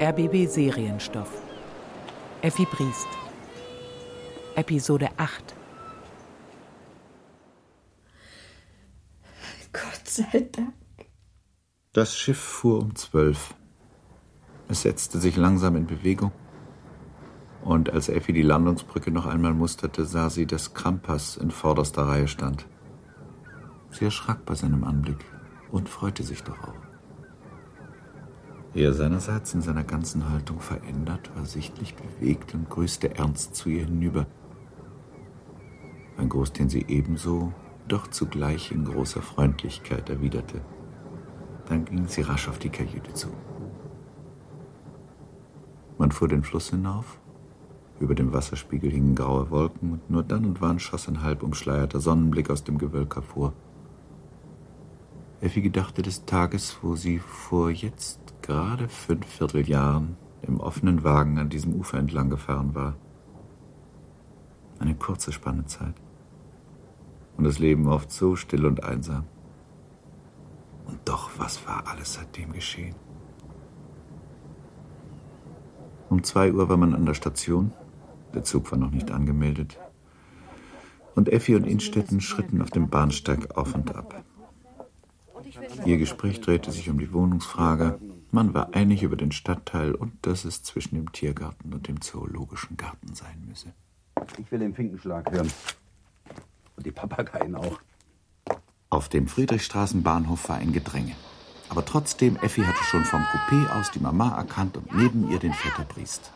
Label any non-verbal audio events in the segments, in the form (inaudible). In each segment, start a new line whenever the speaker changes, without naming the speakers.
RBB Serienstoff. Effi Briest. Episode 8.
Gott sei Dank.
Das Schiff fuhr um zwölf. Es setzte sich langsam in Bewegung. Und als Effi die Landungsbrücke noch einmal musterte, sah sie, dass Krampas in vorderster Reihe stand. Sie erschrak bei seinem Anblick und freute sich darauf. Er seinerseits in seiner ganzen Haltung verändert, war sichtlich bewegt und grüßte ernst zu ihr hinüber. Ein Gruß, den sie ebenso, doch zugleich in großer Freundlichkeit erwiderte. Dann ging sie rasch auf die Kajüte zu. Man fuhr den Fluss hinauf. Über dem Wasserspiegel hingen graue Wolken und nur dann und wann schoss ein halb umschleierter Sonnenblick aus dem Gewölk hervor. Effi gedachte des Tages, wo sie vor jetzt gerade fünf Vierteljahren im offenen Wagen an diesem Ufer entlang gefahren war. Eine kurze Spanne Zeit. Und das Leben oft so still und einsam. Und doch, was war alles seitdem geschehen? Um zwei Uhr war man an der Station. Der Zug war noch nicht angemeldet. Und Effi und Innstetten schritten auf dem Bahnsteig auf und ab. Ihr Gespräch drehte sich um die Wohnungsfrage. Man war einig über den Stadtteil und dass es zwischen dem Tiergarten und dem zoologischen Garten sein müsse.
Ich will den Finkenschlag hören. Und die Papageien auch.
Auf dem Friedrichstraßenbahnhof war ein Gedränge. Aber trotzdem, Effi hatte schon vom Coupé aus die Mama erkannt und neben ihr den Vetter Briest.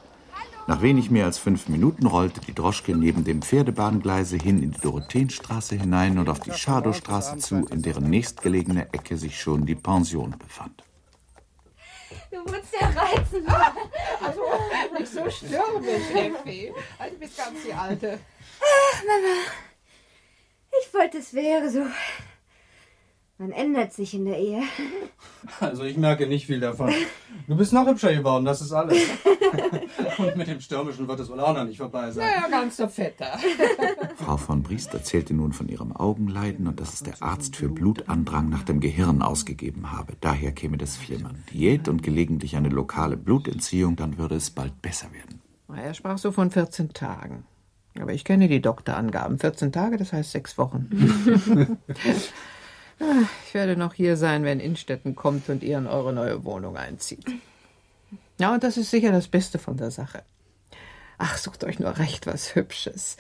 Nach wenig mehr als fünf Minuten rollte die Droschke neben dem Pferdebahngleise hin in die Dorotheenstraße hinein und auf die Schadowstraße zu, in deren nächstgelegene Ecke sich schon die Pension befand.
Du wurdest ja reizend. (laughs)
Also, nicht so stürmisch, Effi. Also, du bist ganz die Alte.
Ach, Mama. Ich wollte, es wäre so. Man ändert sich in der Ehe.
Also ich merke nicht viel davon. Du bist noch hübscher geworden, das ist alles. (laughs) Und mit dem Stürmischen wird es wohl auch noch nicht vorbei sein.
Naja, ganz so fetter. (laughs)
Frau von Briest erzählte nun von ihrem Augenleiden und dass es der Arzt für Blutandrang nach dem Gehirn ausgegeben habe. Daher käme das Flimmern. Diät und gelegentlich eine lokale Blutentziehung, dann würde es bald besser werden.
Er sprach so von 14 Tagen. Aber ich kenne die Doktorangaben. 14 Tage, das heißt sechs Wochen. (laughs) Ich werde noch hier sein, wenn Innstetten kommt und ihr in eure neue Wohnung einzieht. Ja, und das ist sicher das Beste von der Sache. Ach, sucht euch nur recht was Hübsches.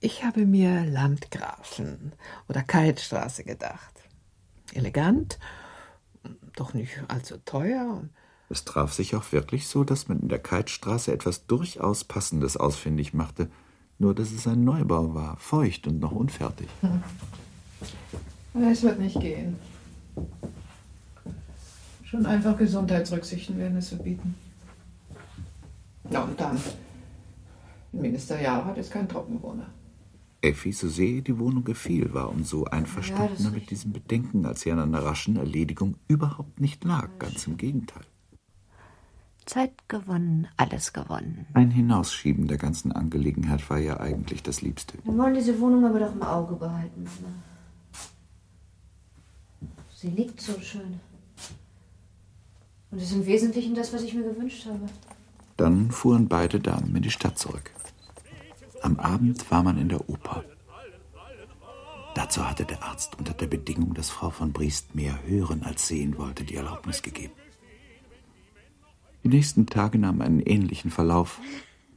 Ich habe mir Landgrafen oder Keitstraße gedacht. Elegant, doch nicht allzu teuer.
Es traf sich auch wirklich so, dass man in der Keitstraße etwas durchaus Passendes ausfindig machte, nur dass es ein Neubau war, feucht und noch unfertig.
Hm. (laughs) Es wird nicht gehen. Schon einfach Gesundheitsrücksichten werden es verbieten. Ja, und dann. Minister Jahrhardt ist kein Trockenwohner.
Effi, so sehr ihr die Wohnung gefiel, war umso einverstandener ja, mit diesem Bedenken, als sie an einer raschen Erledigung überhaupt nicht lag. Ganz im Gegenteil.
Zeit gewonnen, alles gewonnen.
Ein Hinausschieben der ganzen Angelegenheit war ja eigentlich das Liebste.
Wir wollen diese Wohnung aber doch im Auge behalten. Sie liegt so schön. Und ist im Wesentlichen das, was ich mir gewünscht habe.
Dann fuhren beide Damen in die Stadt zurück. Am Abend war man in der Oper. Dazu hatte der Arzt unter der Bedingung, dass Frau von Briest mehr hören als sehen wollte, die Erlaubnis gegeben. Die nächsten Tage nahmen einen ähnlichen Verlauf.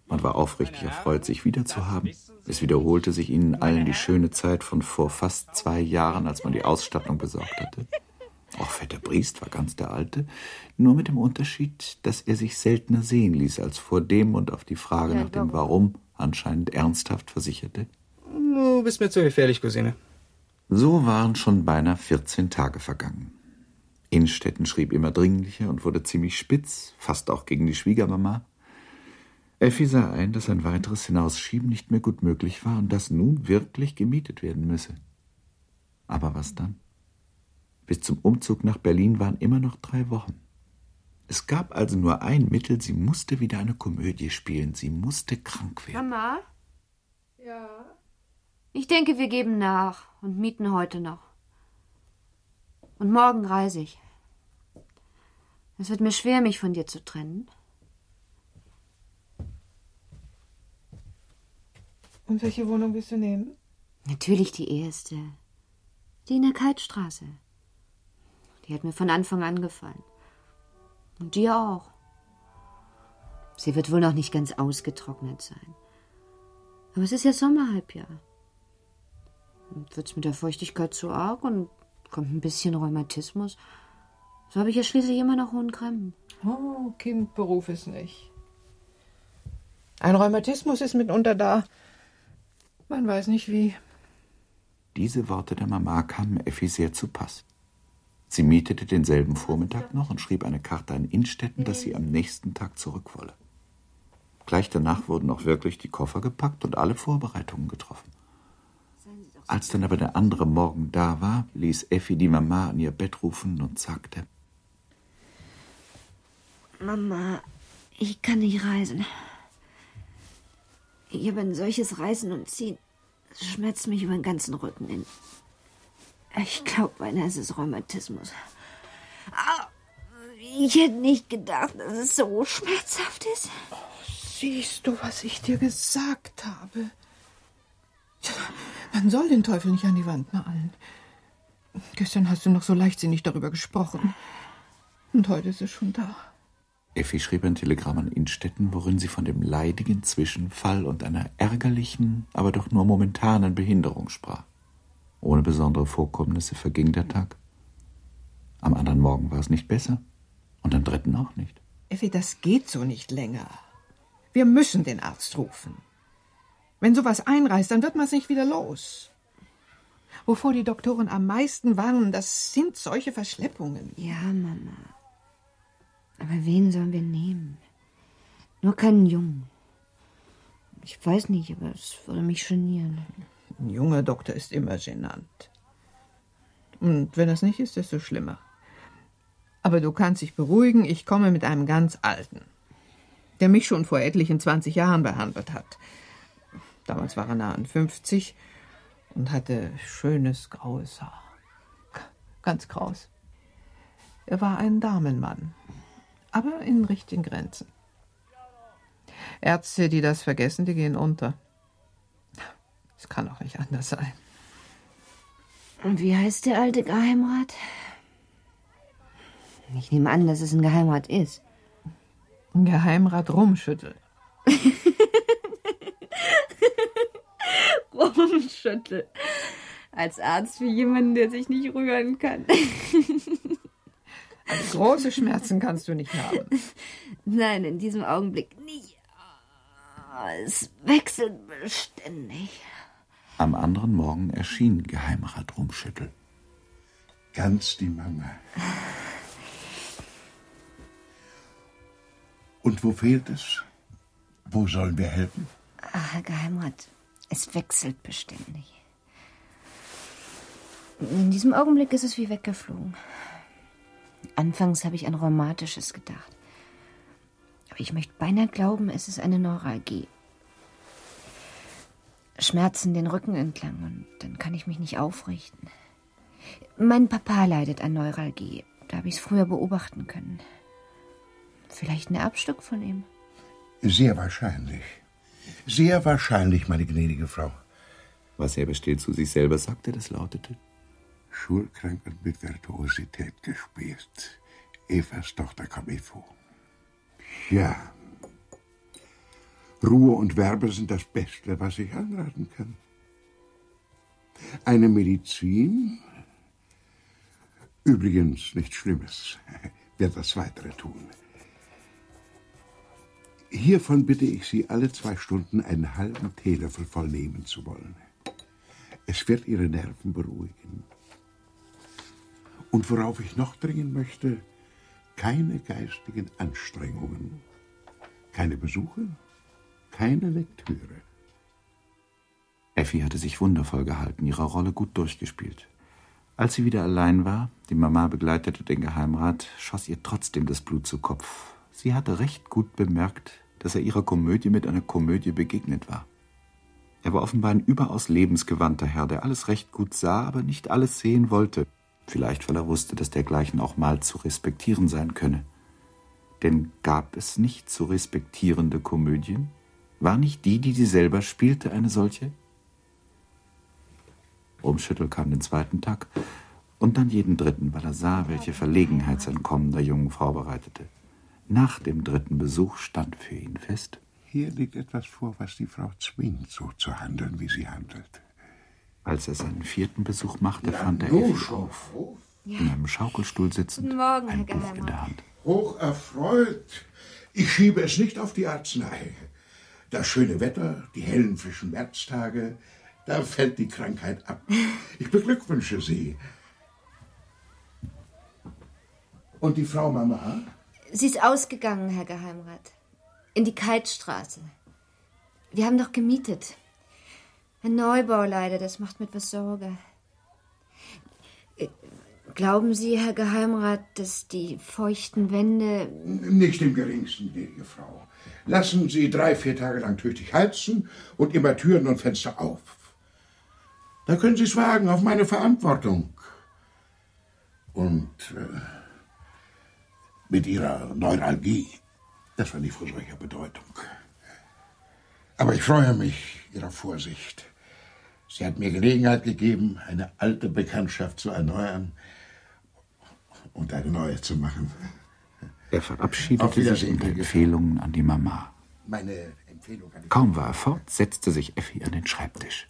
Man war aufrichtig erfreut, sich wiederzuhaben. Es wiederholte sich ihnen allen die schöne Zeit von vor fast zwei Jahren, als man die Ausstattung besorgt hatte. Auch Vetter Briest war ganz der Alte, nur mit dem Unterschied, dass er sich seltener sehen ließ als vor dem und auf die Frage nach dem Warum anscheinend ernsthaft versicherte.
Du bist mir zu gefährlich, Cousine.
So waren schon beinahe 14 Tage vergangen. Innstetten schrieb immer dringlicher und wurde ziemlich spitz, fast auch gegen die Schwiegermama. Effi sah ein, dass ein weiteres Hinausschieben nicht mehr gut möglich war und dass nun wirklich gemietet werden müsse. Aber was dann? Bis zum Umzug nach Berlin waren immer noch drei Wochen. Es gab also nur ein Mittel, sie musste wieder eine Komödie spielen, sie musste krank werden.
Mama?
Ja.
Ich denke, wir geben nach und mieten heute noch. Und morgen reise ich. Es wird mir schwer, mich von dir zu trennen.
Und welche Wohnung willst du nehmen?
Natürlich die erste. Die in der Kaltstraße. Die hat mir von Anfang an gefallen. Und dir auch. Sie wird wohl noch nicht ganz ausgetrocknet sein. Aber es ist ja Sommerhalbjahr. Und wird's mit der Feuchtigkeit zu arg und kommt ein bisschen Rheumatismus, so habe ich ja schließlich immer noch hohen Krämpfen.
Oh, Kind, beruf es nicht. Ein Rheumatismus ist mitunter da. Man weiß nicht wie.
Diese Worte der Mama kamen Effi sehr zu Pass. Sie mietete denselben Vormittag noch und schrieb eine Karte an Innstetten, dass sie am nächsten Tag zurück wolle. Gleich danach wurden auch wirklich die Koffer gepackt und alle Vorbereitungen getroffen. Als dann aber der andere Morgen da war, ließ Effi die Mama an ihr Bett rufen und sagte:
Mama, ich kann nicht reisen. Ich habe ein solches Reißen und Ziehen. Es schmerzt mich über den ganzen Rücken hin. Ich glaube, beinahe ist es Rheumatismus. Ich hätte nicht gedacht, dass es so schmerzhaft ist.
Siehst du, was ich dir gesagt habe? Man soll den Teufel nicht an die Wand malen. Gestern hast du noch so leichtsinnig darüber gesprochen. Und heute ist es schon da.
Effi schrieb ein Telegramm an Innstetten, worin sie von dem leidigen Zwischenfall und einer ärgerlichen, aber doch nur momentanen Behinderung sprach. Ohne besondere Vorkommnisse verging der Tag. Am anderen Morgen war es nicht besser und am dritten auch nicht.
Effi, das geht so nicht länger. Wir müssen den Arzt rufen. Wenn sowas einreißt, dann wird man es nicht wieder los. Wovor die Doktoren am meisten warnen, das sind solche Verschleppungen.
Ja, Mama. Aber wen sollen wir nehmen? Nur keinen Jungen. Ich weiß nicht, aber es würde mich genieren.
Ein junger Doktor ist immer genannt. Und wenn das nicht ist, desto schlimmer. Aber du kannst dich beruhigen, ich komme mit einem ganz alten, der mich schon vor etlichen 20 Jahren behandelt hat. Damals war er nah an 50 und hatte schönes graues Haar. Ganz kraus. Er war ein Damenmann, aber in richtigen Grenzen. Ärzte, die das vergessen, die gehen unter. Es kann auch nicht anders sein.
Und wie heißt der alte Geheimrat? Ich nehme an, dass es ein Geheimrat ist.
Ein Geheimrat Rumschüttel. (laughs)
Rumschüttel. Als Arzt für jemanden, der sich nicht rühren kann. (laughs)
Also große Schmerzen kannst du nicht haben. (laughs)
Nein, in diesem Augenblick nicht. Es wechselt beständig.
Am anderen Morgen erschien Geheimrat Rumschüttel.
Ganz die Mama. Und wo fehlt es? Wo sollen wir helfen?
Ach, Herr Geheimrat, es wechselt beständig. In diesem Augenblick ist es wie weggeflogen. Anfangs habe ich an Rheumatisches gedacht. Aber ich möchte beinahe glauben, es ist eine Neuralgie. Schmerzen den Rücken entlang und dann kann ich mich nicht aufrichten. Mein Papa leidet an Neuralgie. Da habe ich es früher beobachten können. Vielleicht ein Erbstück von ihm.
Sehr wahrscheinlich. Sehr wahrscheinlich, meine gnädige Frau.
Was er bestill zu sich selber sagte, das lautete:
Schulkrank und mit Virtuosität gespielt. Evas Tochter kam mir vor. Ja. Ruhe und Werbe sind das Beste, was ich anraten kann. Eine Medizin, übrigens nichts Schlimmes, (laughs) wird das Weitere tun. Hiervon bitte ich Sie, alle zwei Stunden einen halben Teelöffel voll nehmen zu wollen. Es wird Ihre Nerven beruhigen. Und worauf ich noch dringen möchte, keine geistigen Anstrengungen, keine Besuche, keine Lektüre.
Effi hatte sich wundervoll gehalten, ihre Rolle gut durchgespielt. Als sie wieder allein war, die Mama begleitete den Geheimrat, schoss ihr trotzdem das Blut zu Kopf. Sie hatte recht gut bemerkt, dass er ihrer Komödie mit einer Komödie begegnet war. Er war offenbar ein überaus lebensgewandter Herr, der alles recht gut sah, aber nicht alles sehen wollte. Vielleicht, weil er wusste, dass dergleichen auch mal zu respektieren sein könne. Denn gab es nicht zu respektierende Komödien? War nicht die, die sie selber spielte, eine solche? Rumschüttel kam den zweiten Tag und dann jeden dritten, weil er sah, welche Verlegenheit sein Kommen der jungen Frau bereitete. Nach dem dritten Besuch stand für ihn fest.
Hier liegt etwas vor, was die Frau zwingt, so zu handeln, wie sie handelt.
Als er seinen vierten Besuch machte, fand er Effi auf, in einem Schaukelstuhl sitzend,
Guten Morgen,
ein
Herr
Buch in
Geheimrat.
der Hand.
Hocherfreut. Ich schiebe es nicht auf die Arznei. Das schöne Wetter, die hellen, frischen Märztage, da fällt die Krankheit ab. Ich beglückwünsche Sie. Und die Frau Mama?
Sie ist ausgegangen, Herr Geheimrat. In die Keitstraße. Wir haben doch gemietet. Ein Neubau leider, das macht mir etwas Sorge. Glauben Sie, Herr Geheimrat, dass die feuchten Wände.
Nicht im geringsten, gnädige Frau. Lassen Sie drei, vier Tage lang tüchtig heizen und immer Türen und Fenster auf. Da können Sie es wagen, auf meine Verantwortung. Und äh, mit Ihrer Neuralgie, das war nicht von solcher Bedeutung. Aber ich freue mich Ihrer Vorsicht. Sie hat mir Gelegenheit gegeben, eine alte Bekanntschaft zu erneuern und eine neue zu machen.
Er verabschiedete sich
gnädige
Empfehlungen an die Mama.
Meine Empfehlung an die
Kaum war er fort, setzte sich Effi an den Schreibtisch.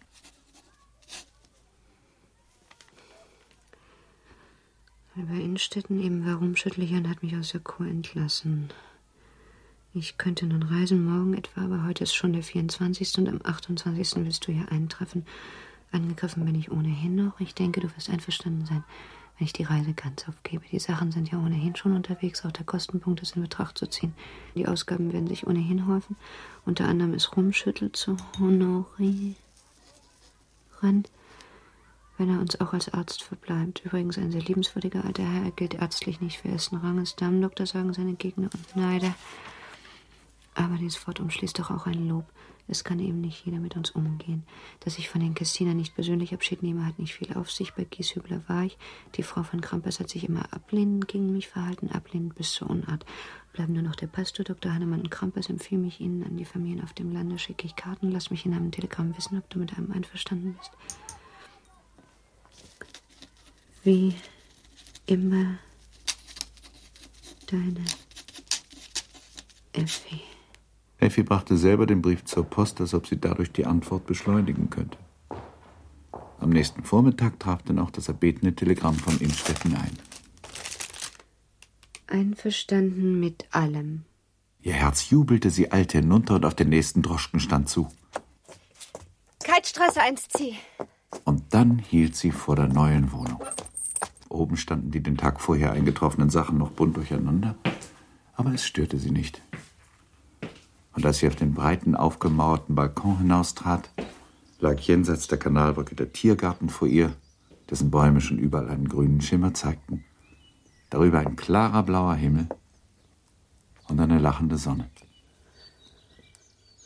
Über Innstetten eben war rumschüttelich und hat mich aus der Kur entlassen. Ich könnte nun reisen morgen etwa, aber heute ist schon der 24. und am 28. willst du hier eintreffen. Angegriffen bin ich ohnehin noch. Ich denke, du wirst einverstanden sein, wenn ich die Reise ganz aufgebe. Die Sachen sind ja ohnehin schon unterwegs, auch der Kostenpunkt ist in Betracht zu ziehen. Die Ausgaben werden sich ohnehin häufen. Unter anderem ist Rumschüttel zu honorieren, wenn er uns auch als Arzt verbleibt. Übrigens ein sehr liebenswürdiger alter Herr. Er gilt ärztlich nicht für ersten Ranges. Damendoktor sagen seine Gegner und Neider. Aber dieses Wort umschließt doch auch ein Lob. Es kann eben nicht jeder mit uns umgehen. Dass ich von den Kestinern nicht persönlich Abschied nehme, hat nicht viel auf sich. Bei Gieshübler war ich. Die Frau von Krampers hat sich immer ablehnend gegen mich verhalten, ablehnend bis zur Unart. Bleiben nur noch der Pastor, Dr. Hannemann und Krampers. Empfehle mich Ihnen an die Familien auf dem Lande, schicke ich Karten. Lass mich in einem Telegramm wissen, ob du mit einem einverstanden bist. Wie immer deine Effi.
Effi brachte selber den Brief zur Post, als ob sie dadurch die Antwort beschleunigen könnte. Am nächsten Vormittag traf dann auch das erbetene Telegramm von Innstetten ein.
Einverstanden mit allem.
Ihr Herz jubelte, sie eilte hinunter und auf den nächsten Droschkenstand zu.
Keitstraße 1C.
Und dann hielt sie vor der neuen Wohnung. Oben standen die den Tag vorher eingetroffenen Sachen noch bunt durcheinander, aber es störte sie nicht. Und als sie auf den breiten, aufgemauerten Balkon hinaustrat, lag jenseits der Kanalbrücke der Tiergarten vor ihr, dessen Bäume schon überall einen grünen Schimmer zeigten. Darüber ein klarer blauer Himmel und eine lachende Sonne.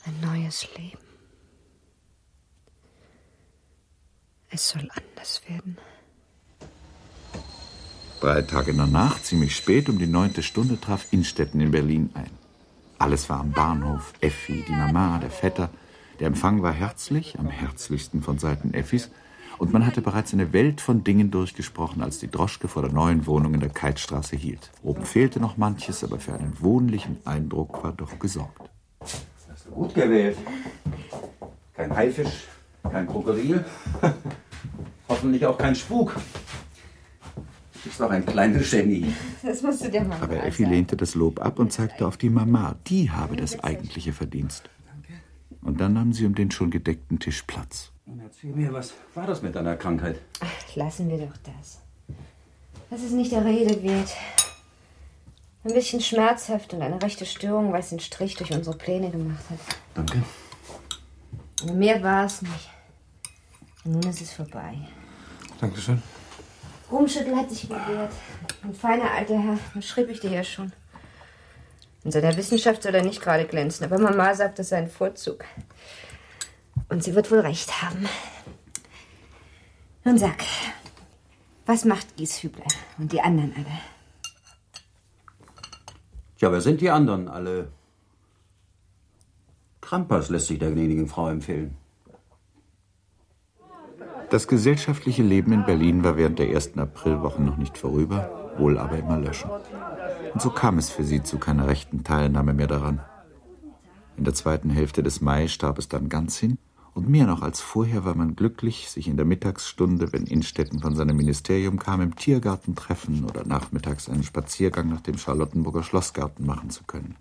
Ein neues Leben. Es soll anders werden.
Drei Tage danach, ziemlich spät, um die neunte Stunde, traf Innstetten in Berlin ein. Alles war am Bahnhof. Effi, die Mama, der Vetter. Der Empfang war herzlich, am herzlichsten von Seiten Effis. Und man hatte bereits eine Welt von Dingen durchgesprochen, als die Droschke vor der neuen Wohnung in der Keitstraße hielt. Oben fehlte noch manches, aber für einen wohnlichen Eindruck war doch gesorgt.
Hast du gut gewählt. Kein Haifisch, kein Krokodil. (laughs) Hoffentlich auch kein Spuk. Du bist doch ein kleines Genie.
Das musst du dir mal
Aber Effi lehnte das Lob ab und zeigte auf die Mama. Die habe das eigentliche Verdienst. Und dann nahm sie um den schon gedeckten Tisch Platz.
Nun erzähl mir, was war das mit deiner Krankheit?
Ach, lassen wir doch das. Das ist nicht der Rede wert. Ein bisschen schmerzhaft und eine rechte Störung, weil es den Strich durch unsere Pläne gemacht hat.
Danke.
Aber mehr war es nicht. Und nun ist es vorbei.
Dankeschön.
Rumschüttel hat sich bewährt. Ein feiner alter Herr, das schrieb ich dir ja schon. In seiner Wissenschaft soll er nicht gerade glänzen, aber Mama sagt, das sei ein Vorzug. Und sie wird wohl recht haben. Nun sag, was macht Gieshübler und die anderen alle?
Ja, wer sind die anderen alle? Krampas lässt sich der gnädigen Frau empfehlen.
Das gesellschaftliche Leben in Berlin war während der ersten Aprilwochen noch nicht vorüber, wohl aber immer löschen. Und so kam es für sie zu keiner rechten Teilnahme mehr daran. In der zweiten Hälfte des Mai starb es dann ganz hin, und mehr noch als vorher war man glücklich, sich in der Mittagsstunde, wenn Innstetten von seinem Ministerium kam, im Tiergarten treffen oder nachmittags einen Spaziergang nach dem Charlottenburger Schlossgarten machen zu können.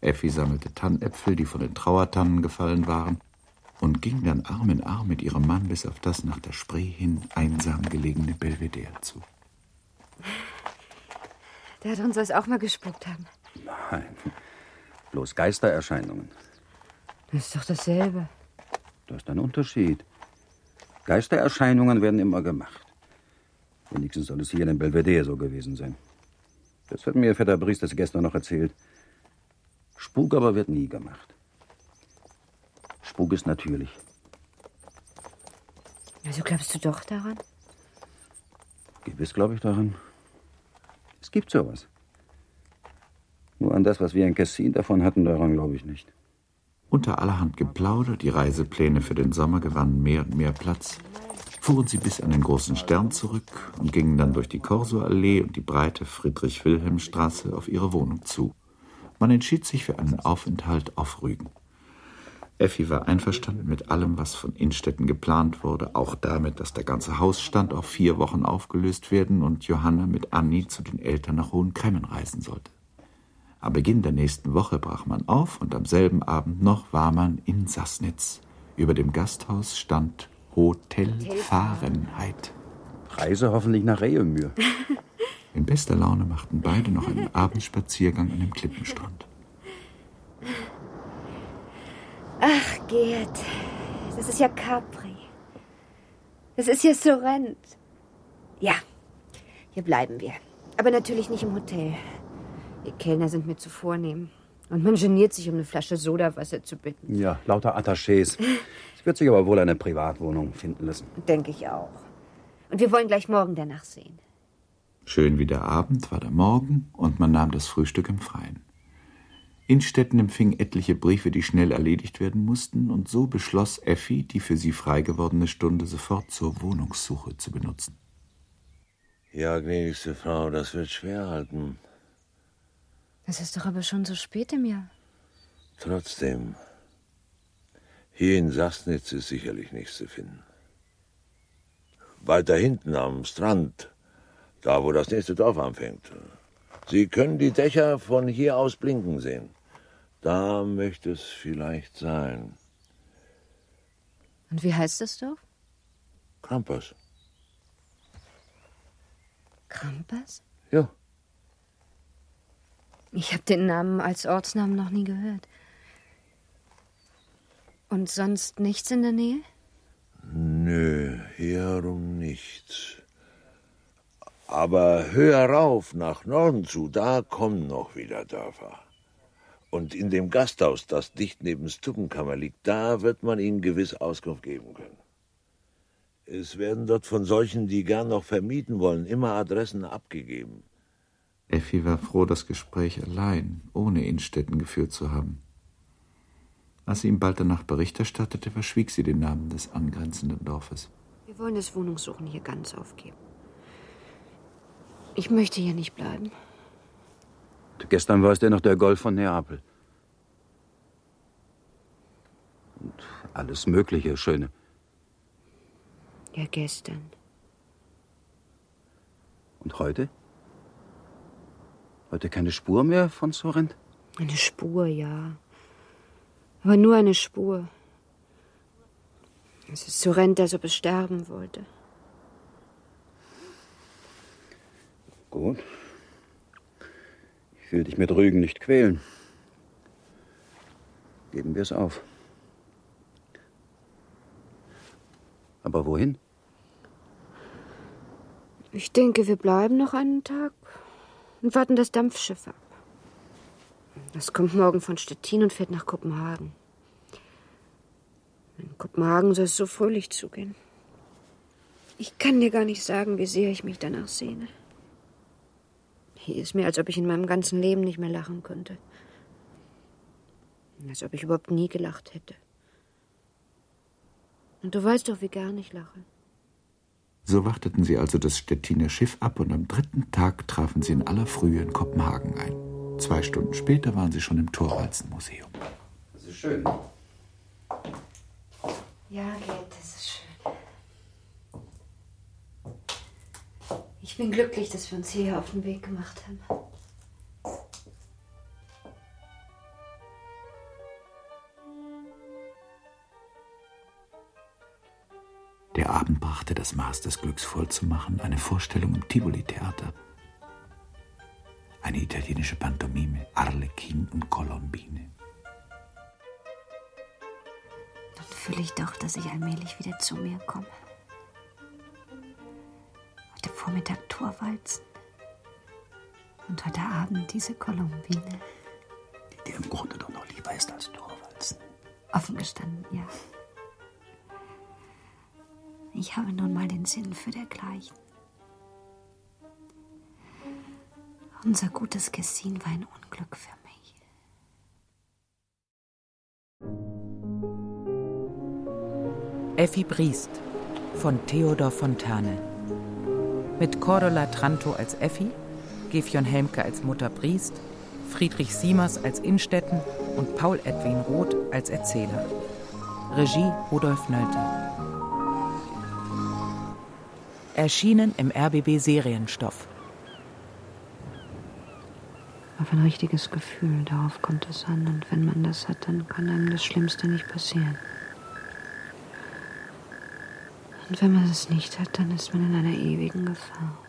Effi sammelte Tannäpfel, die von den Trauertannen gefallen waren, und ging dann Arm in Arm mit ihrem Mann bis auf das nach der Spree hin einsam gelegene Belvedere zu.
Der hat uns das auch mal gespuckt haben.
Nein, bloß Geistererscheinungen.
Das ist doch dasselbe.
Das ist ein Unterschied. Geistererscheinungen werden immer gemacht. Wenigstens soll es hier in dem Belvedere so gewesen sein. Das hat mir Vetter Briest gestern noch erzählt. Spuk aber wird nie gemacht. Spuk ist natürlich.
Also glaubst du doch daran?
Gewiss glaube ich daran. Es gibt sowas. Nur an das, was wir in Kessin davon hatten, daran glaube ich nicht.
Unter allerhand Geplauder, die Reisepläne für den Sommer gewannen mehr und mehr Platz, fuhren sie bis an den großen Stern zurück und gingen dann durch die Korsoallee und die breite Friedrich-Wilhelm-Straße auf ihre Wohnung zu. Man entschied sich für einen Aufenthalt auf Rügen. Effi war einverstanden mit allem, was von Innstetten geplant wurde, auch damit, dass der ganze Hausstand auf vier Wochen aufgelöst werden und Johanna mit Annie zu den Eltern nach Hohenkremmen reisen sollte. Am Beginn der nächsten Woche brach man auf und am selben Abend noch war man in Sassnitz. Über dem Gasthaus stand Hotel Fahrenheit.
Reise hoffentlich nach Rehelmühr.
In bester Laune machten beide noch einen Abendspaziergang an dem Klippenstrand.
Ach, Gerd, das ist ja Capri. Das ist ja Sorrent. Ja, hier bleiben wir. Aber natürlich nicht im Hotel. Die Kellner sind mir zu vornehm. Und man geniert sich, um eine Flasche Sodawasser zu bitten.
Ja, lauter Attachés. Es wird sich aber wohl eine Privatwohnung finden lassen.
Denke ich auch. Und wir wollen gleich morgen danach sehen.
Schön wie der Abend war der Morgen und man nahm das Frühstück im Freien. Innstetten empfing etliche Briefe, die schnell erledigt werden mussten, und so beschloss Effi, die für sie frei gewordene Stunde sofort zur Wohnungssuche zu benutzen.
Ja, gnädigste Frau, das wird schwer halten.
Es ist doch aber schon so spät im Jahr.
Trotzdem, hier in Sassnitz ist sicherlich nichts zu finden. Weiter hinten am Strand, da wo das nächste Dorf anfängt. Sie können die Dächer von hier aus blinken sehen. Da möchte es vielleicht sein.
Und wie heißt das Dorf?
Krampas.
Krampas?
Ja.
Ich habe den Namen als Ortsnamen noch nie gehört. Und sonst nichts in der Nähe?
Nö, herum nichts. Aber höher rauf, nach Norden zu, da kommen noch wieder Dörfer. Und in dem Gasthaus, das dicht neben Stuppenkammer liegt, da wird man Ihnen gewiss Auskunft geben können. Es werden dort von solchen, die gern noch vermieten wollen, immer Adressen abgegeben.
Effi war froh, das Gespräch allein, ohne Innstetten geführt zu haben. Als sie ihm bald danach Bericht erstattete, verschwieg sie den Namen des angrenzenden Dorfes.
Wir wollen das Wohnungssuchen hier ganz aufgeben. Ich möchte hier nicht bleiben.
Gestern war es dennoch der Golf von Neapel. Und alles Mögliche, Schöne.
Ja, gestern.
Und heute? Heute keine Spur mehr von Sorrent?
Eine Spur, ja. Aber nur eine Spur. Es ist Sorrent, als ob es sterben wollte.
Gut. Ich will dich mit Rügen nicht quälen. Geben wir es auf. Aber wohin?
Ich denke, wir bleiben noch einen Tag und warten das Dampfschiff ab. Das kommt morgen von Stettin und fährt nach Kopenhagen. In Kopenhagen soll es so fröhlich zugehen. Ich kann dir gar nicht sagen, wie sehr ich mich danach sehne. Hier ist mir, als ob ich in meinem ganzen Leben nicht mehr lachen könnte. Als ob ich überhaupt nie gelacht hätte. Und du weißt doch, wie gern ich lache.
So warteten sie also das Stettiner Schiff ab und am dritten Tag trafen sie in aller Frühe in Kopenhagen ein. Zwei Stunden später waren sie schon im Thorwaldsen-Museum.
Das ist schön.
Ja, Gerd, das ist schön. Ich bin glücklich, dass wir uns hierher auf den Weg gemacht haben.
Der Abend brachte das Maß des Glücks voll zu machen, eine Vorstellung im Tivoli-Theater. Eine italienische Pantomime, Arlekin und Colombine.
Dann fühle ich doch, dass ich allmählich wieder zu mir komme. Heute Vormittag Torwalzen. Und heute Abend diese Colombine.
Die dir im Grunde doch noch lieber ist als Torwalzen.
Offen gestanden, ja. Ich habe nun mal den Sinn für dergleichen. Unser gutes Kessin war ein Unglück für mich.
Effi Briest von Theodor Fontane. Mit Cordula Tranto als Effi, Gefjon Helmke als Mutter Briest, Friedrich Siemers als Innstetten und Paul Edwin Roth als Erzähler. Regie Rudolf Nölte. Erschienen im RBB Serienstoff.
Auf ein richtiges Gefühl, darauf kommt es an. Und wenn man das hat, dann kann einem das Schlimmste nicht passieren. Und wenn man es nicht hat, dann ist man in einer ewigen Gefahr.